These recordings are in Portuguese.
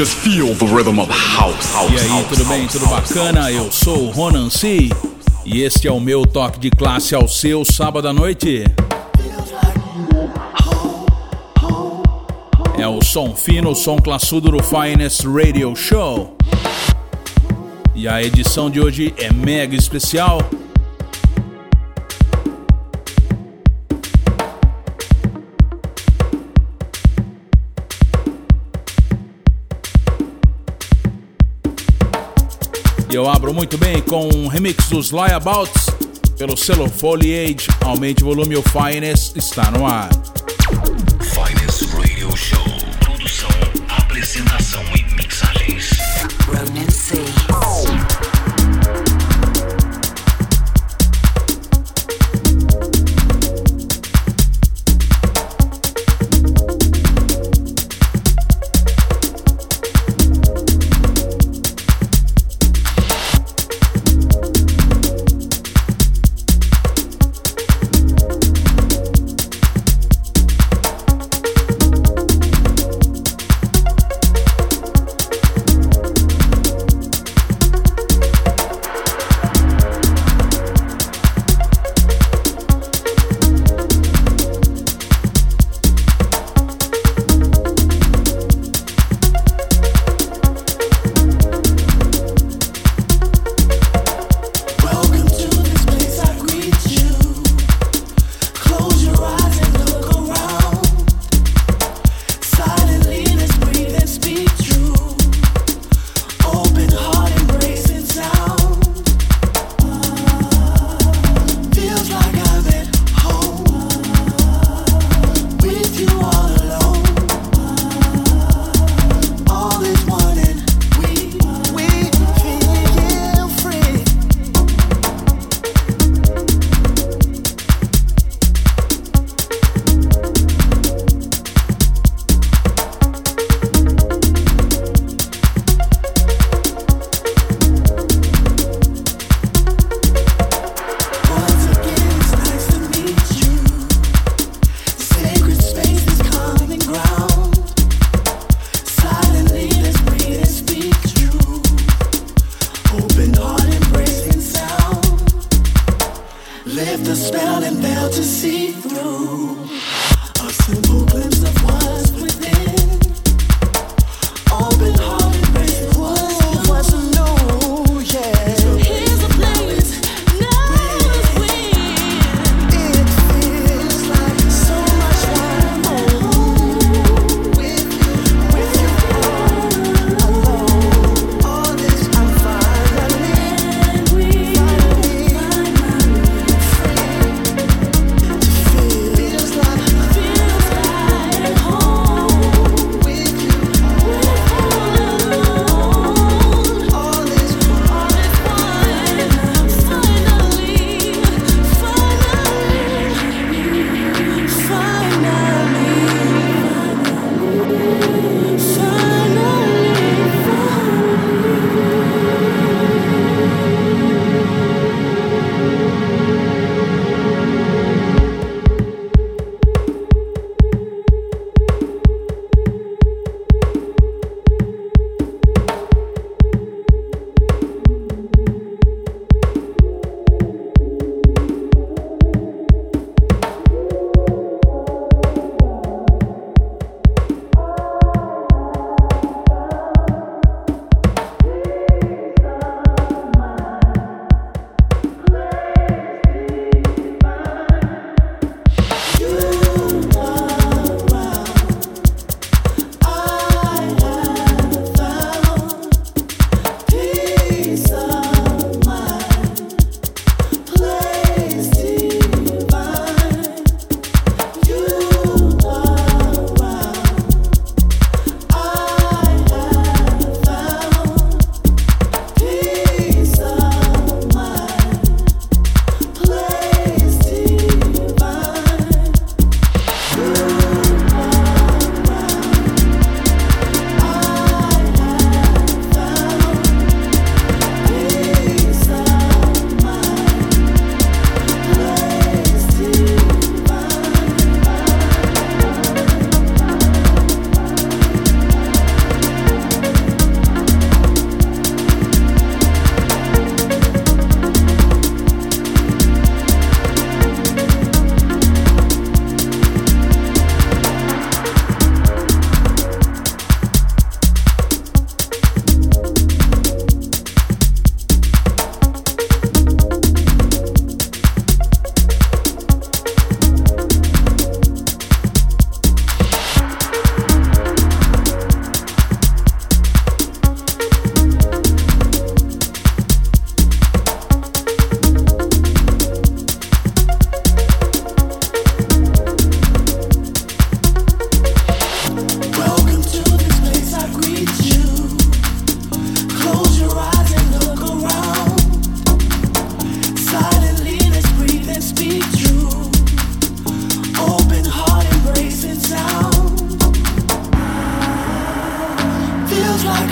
Just feel the rhythm of house. house e aí, house, tudo bem? house, Tudo bacana? Eu sou o Ronan C. E este é o meu toque de classe ao seu sábado à noite. É o som fino, o som classudo do Finest Radio Show. E a edição de hoje é mega especial. E eu abro muito bem com um remix dos Liabouts pelo selo Foliage. Aumente o volume, o Finest está no ar. Finest Radio Show. Produção, apresentação e mixagens. Ronan C.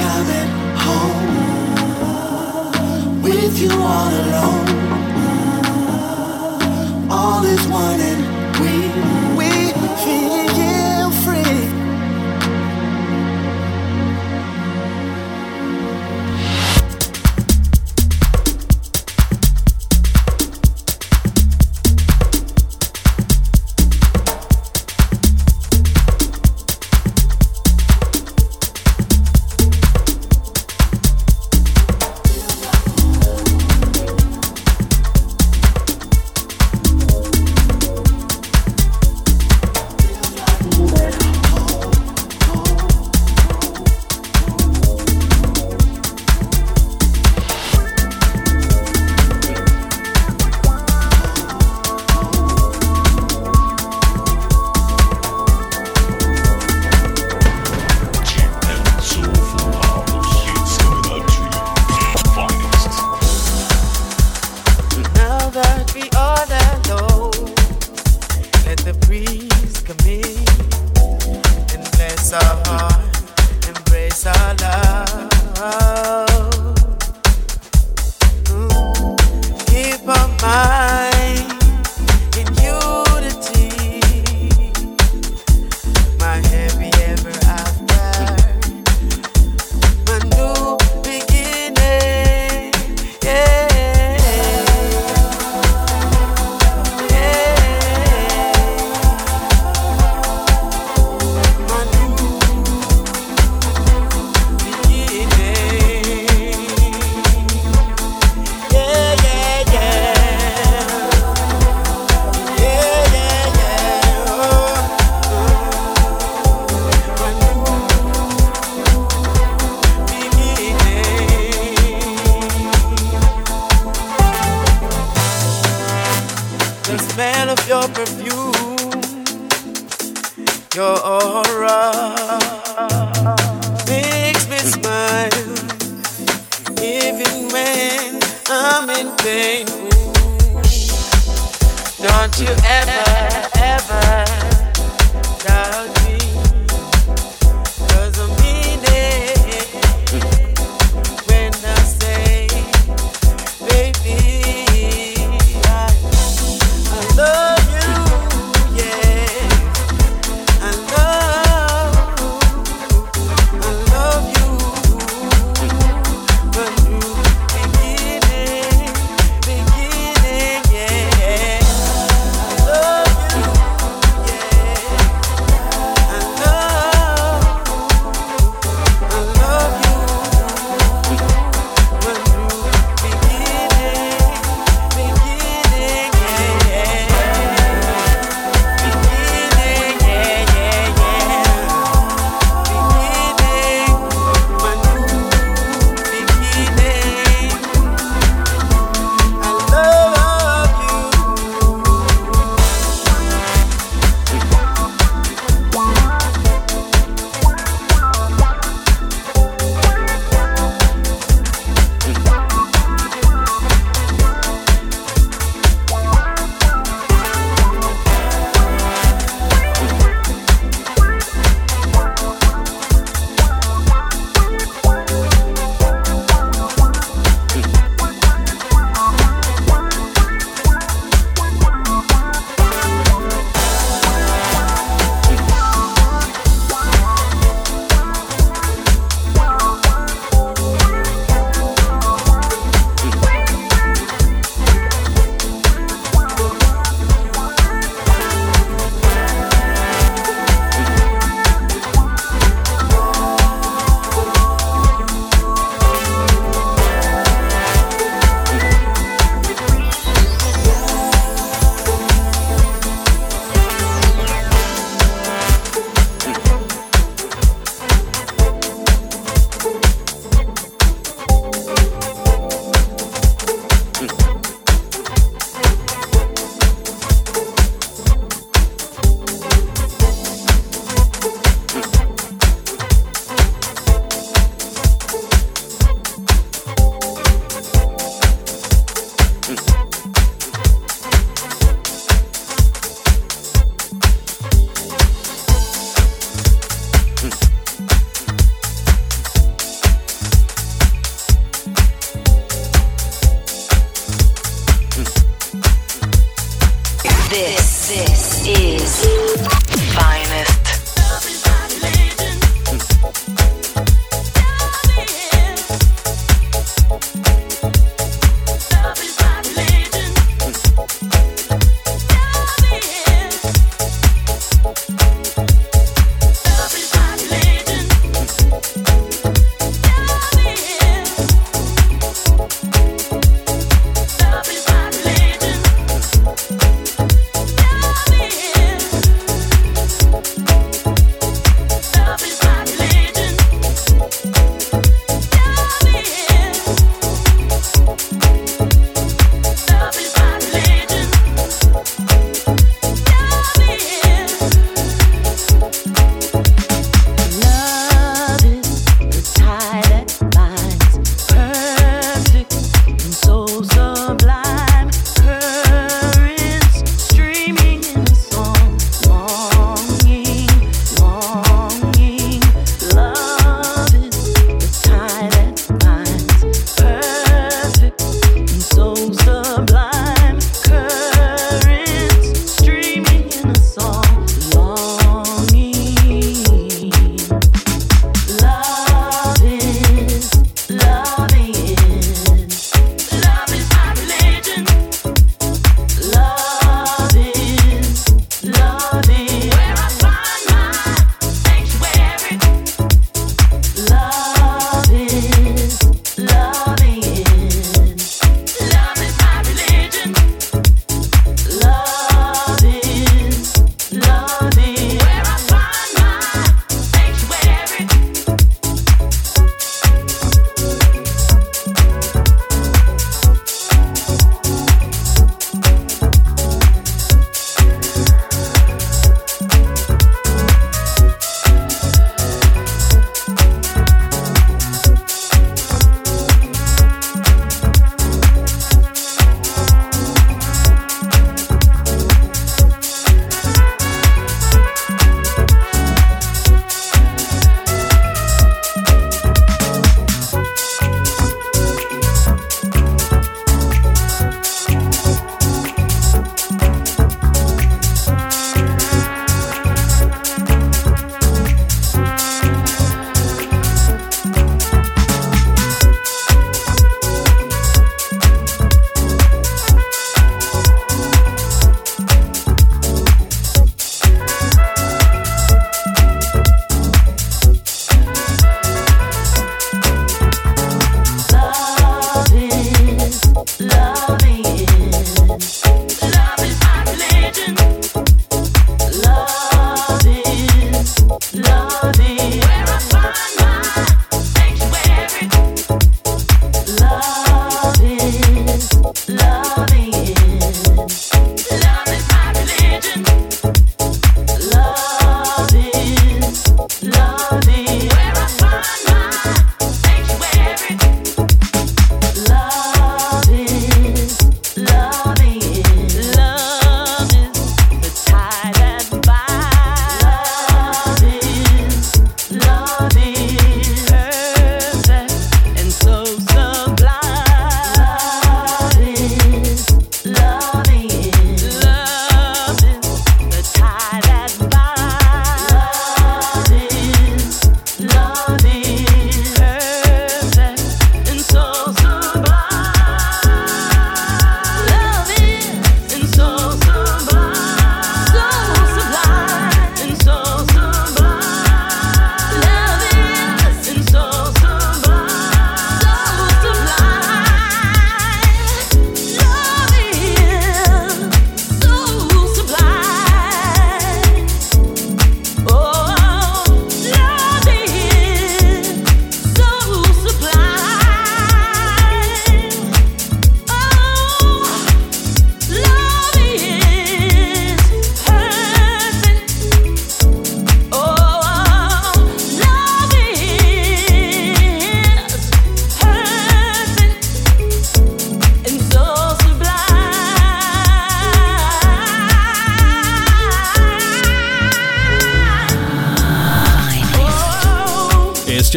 coming home with you all alone. All is one and we.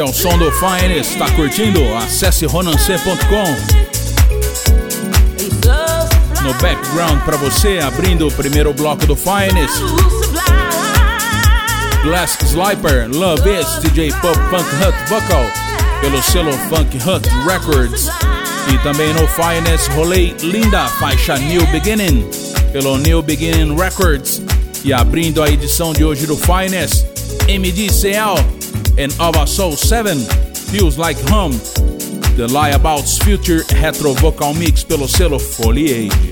É o som do Finest. Tá curtindo? Acesse ronancê.com. No background para você, abrindo o primeiro bloco do Finest. Glass Sliper, Love Is, DJ Pop Funk Hut Vocal, pelo selo Funk Hut Records. E também no Finest rolei Linda, faixa New Beginning, pelo New Beginning Records. E abrindo a edição de hoje do Finest, MDCL and Ava Soul 7, Feels Like Home, The Lie About's Future Retro Vocal Mix pelo selo Foliage.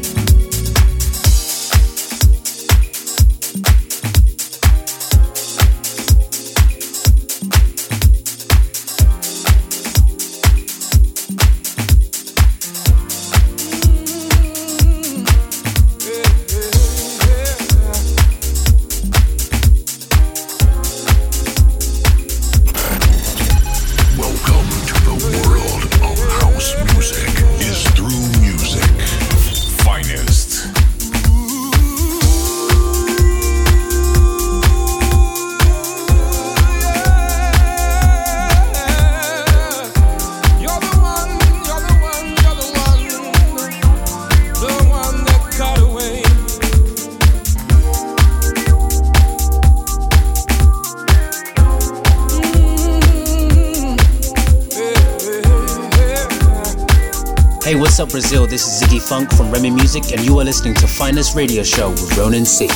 What's up, Brazil? This is Ziggy Funk from Remy Music, and you are listening to Finest Radio Show with Ronan C.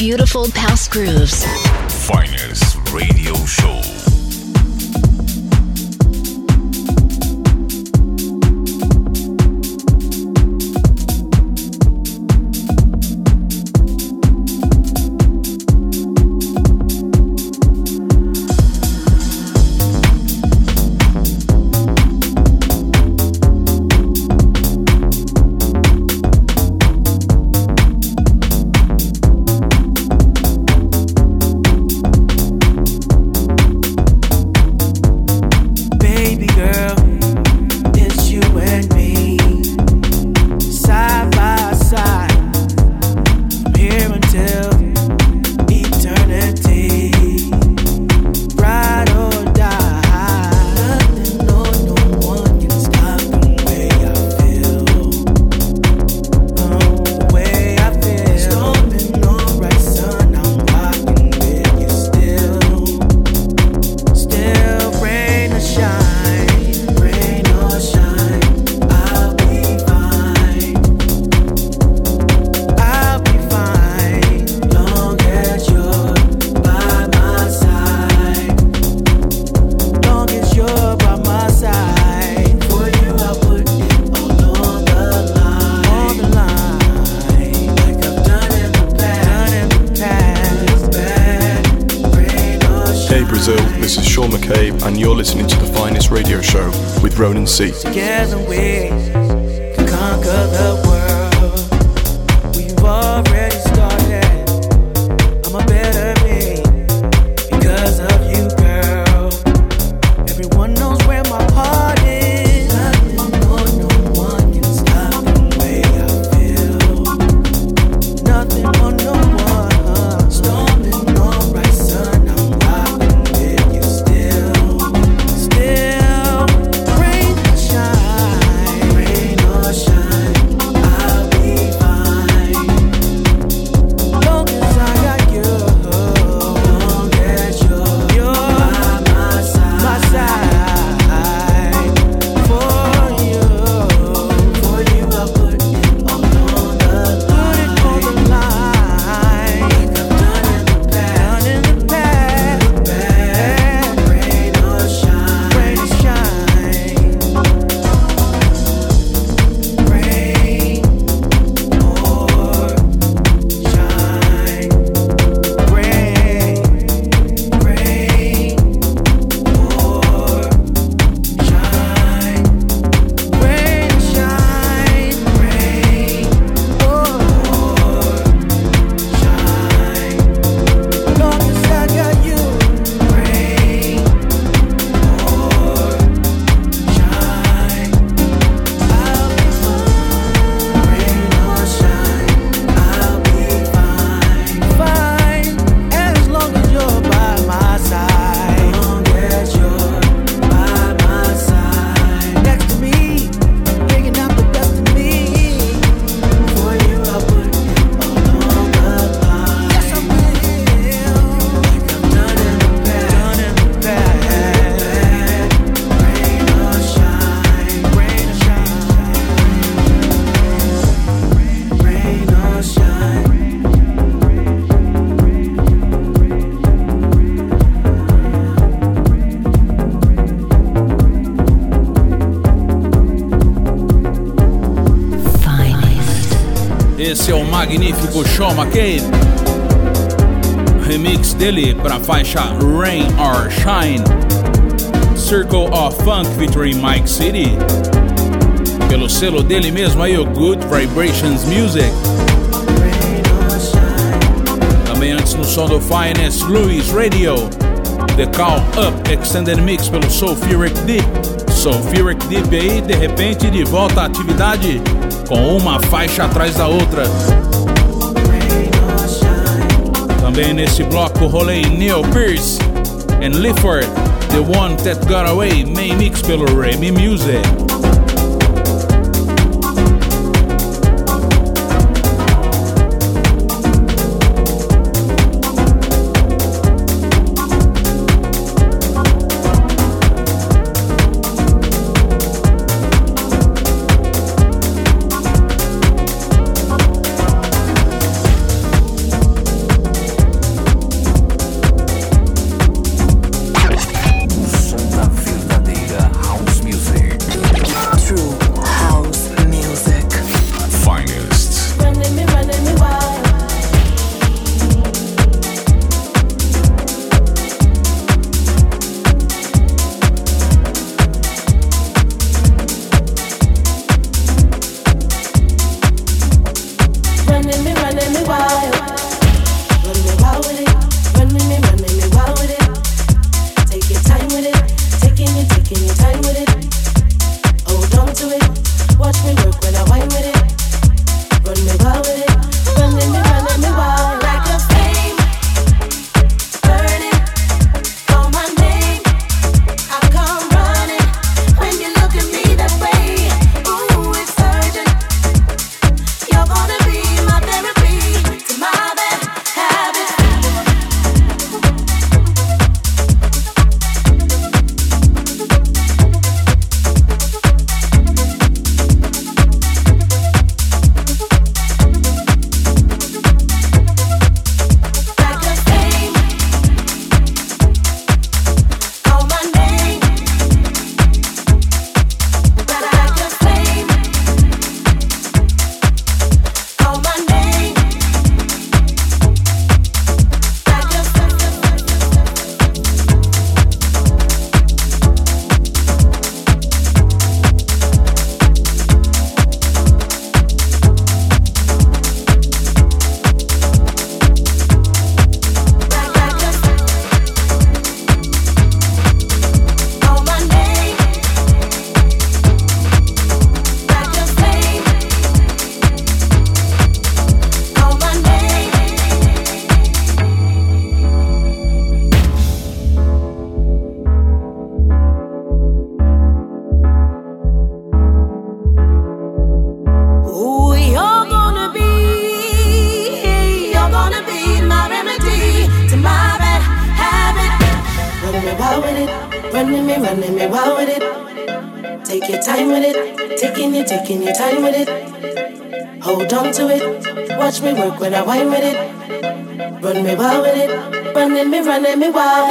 beautiful past grooves. Finest radio show. Ronan C. Together we can conquer the world. Magnífico Sean McCabe. Remix dele para a faixa Rain or Shine. Circle of Funk featuring Mike City. Pelo selo dele mesmo aí, o Good Vibrations Music. Também antes no som do Finest Louis Radio. The Call Up Extended Mix pelo Sulfuric Deep. Sulfuric Deep aí, de repente, de volta à atividade com uma faixa atrás da outra. Também nesse bloco rolei Neil Pearce and Lifford, The One That Got Away, main mix pelo Remy Music. wine with it. Run me wild with it. Running me, running me wild.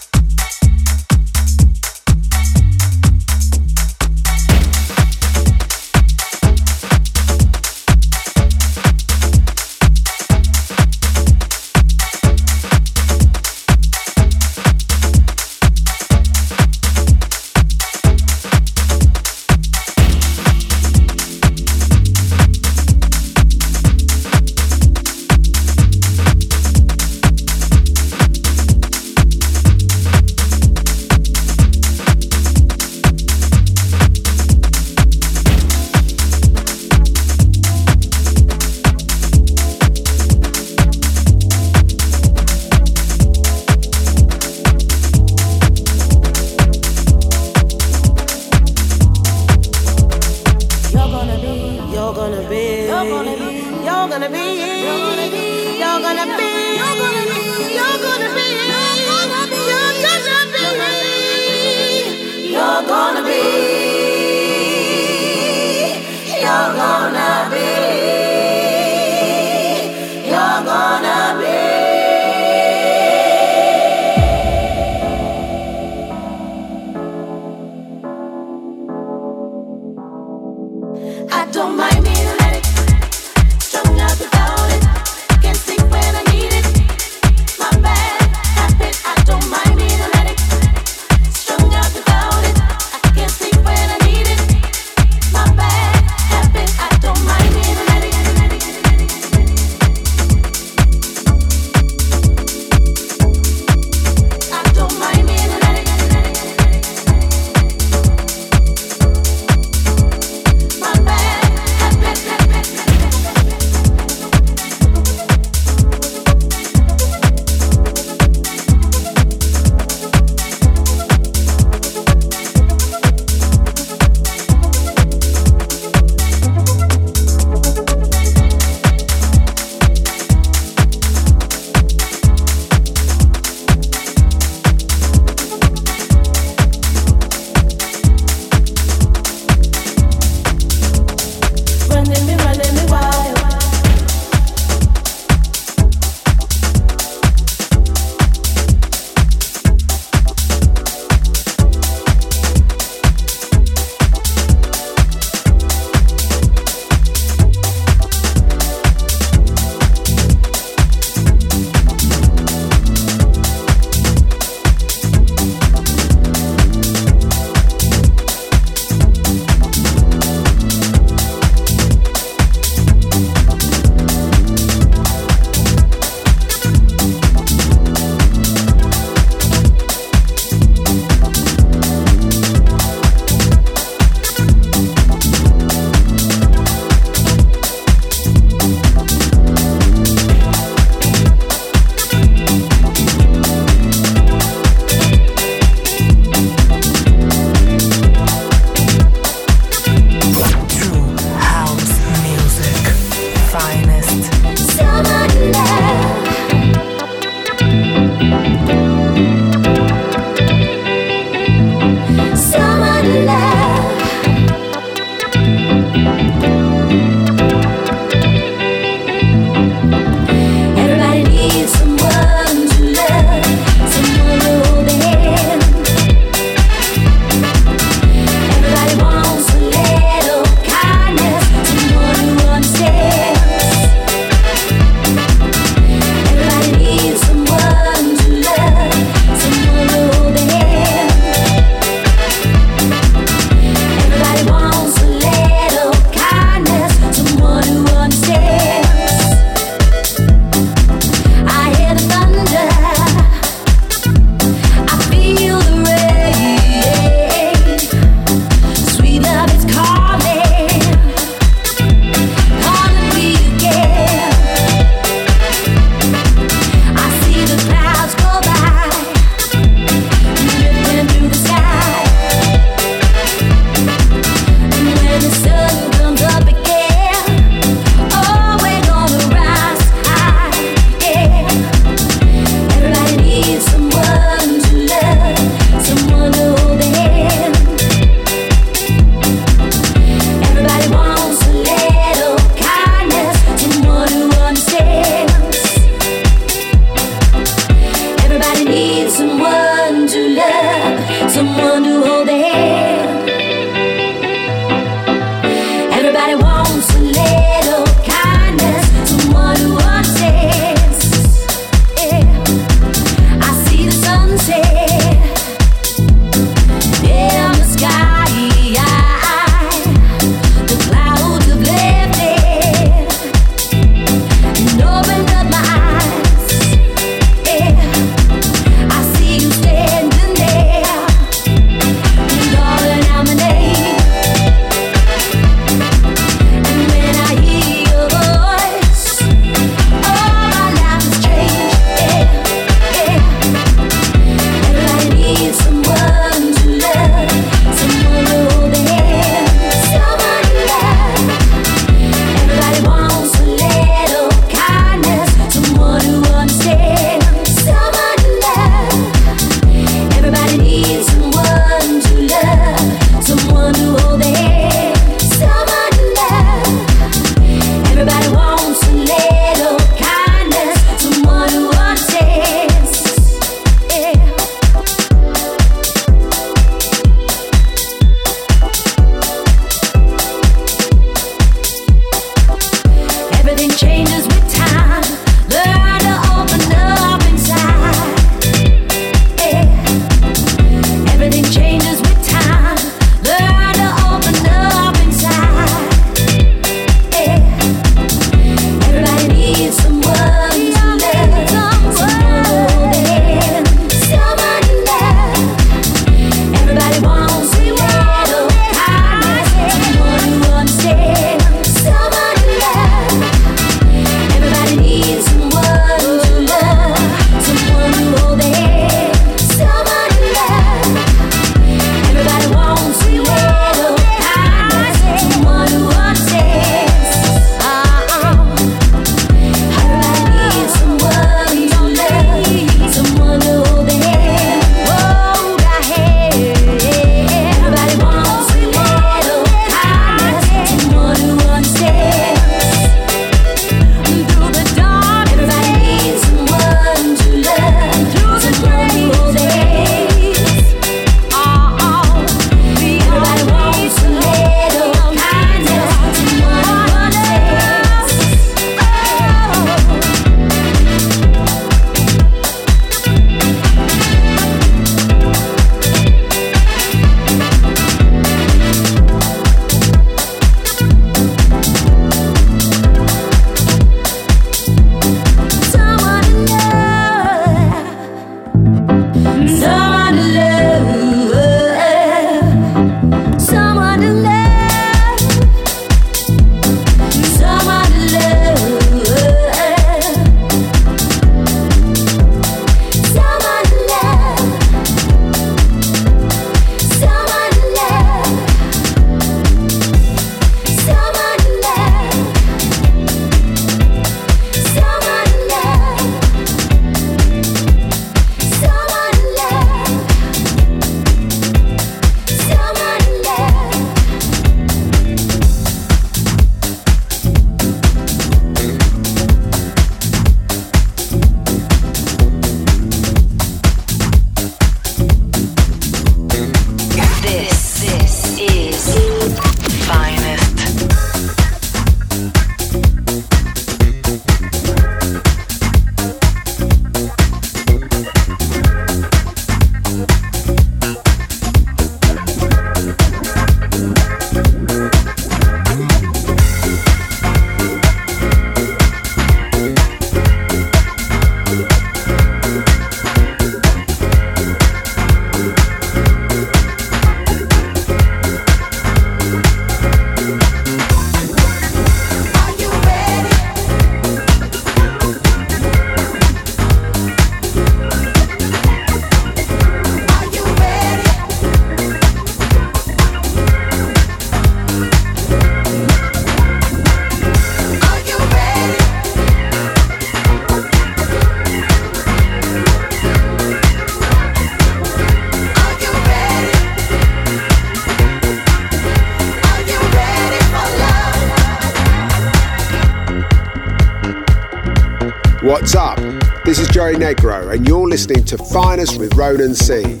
Listening to Finest with Ronan C.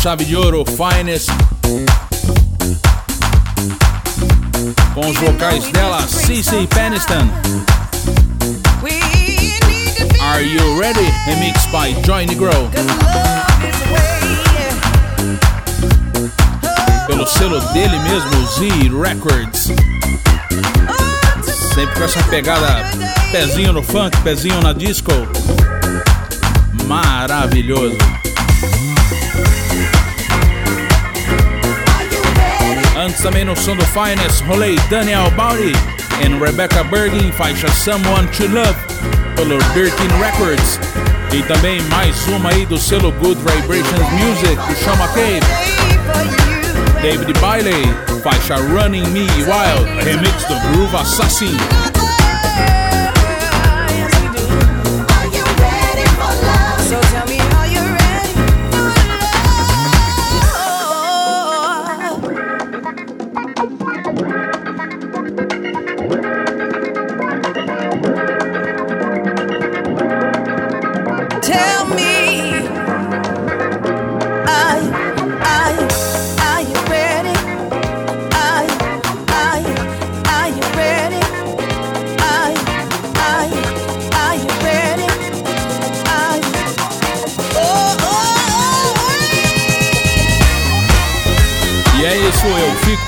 chave de ouro, Finest. Com os vocais dela, Cissy Peniston. Are You Ready? Remix by Joy Negro. Pelo selo dele mesmo, Z Records. Sempre com essa pegada pezinho no funk, pezinho na disco. Maravilhoso. Antes também no som do Finest, rolei Daniel Bowdy e Rebecca Bergin, faixa Someone to Love, pelo Birkin Records. E também mais uma aí do selo Good Vibrations Music, do Sean McCabe. David Bailey, faixa Running Me Wild, remix do Groove Assassin.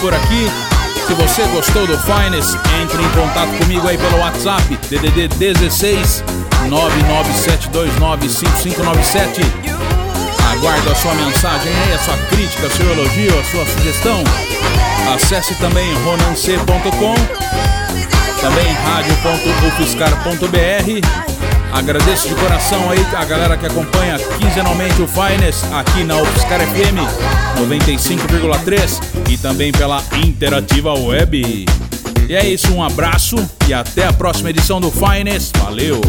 Por aqui. Se você gostou do Finest, entre em contato comigo aí pelo WhatsApp, DDD 16 997295597. Aguardo a sua mensagem aí, a sua crítica, seu elogio, a sua sugestão. Acesse também ronance.com, também rádio.ufscar.br. Agradeço de coração aí a galera que acompanha quinzenalmente o Finest aqui na UFSCar FM 95,3 e também pela Interativa Web. E é isso, um abraço e até a próxima edição do Finest. Valeu!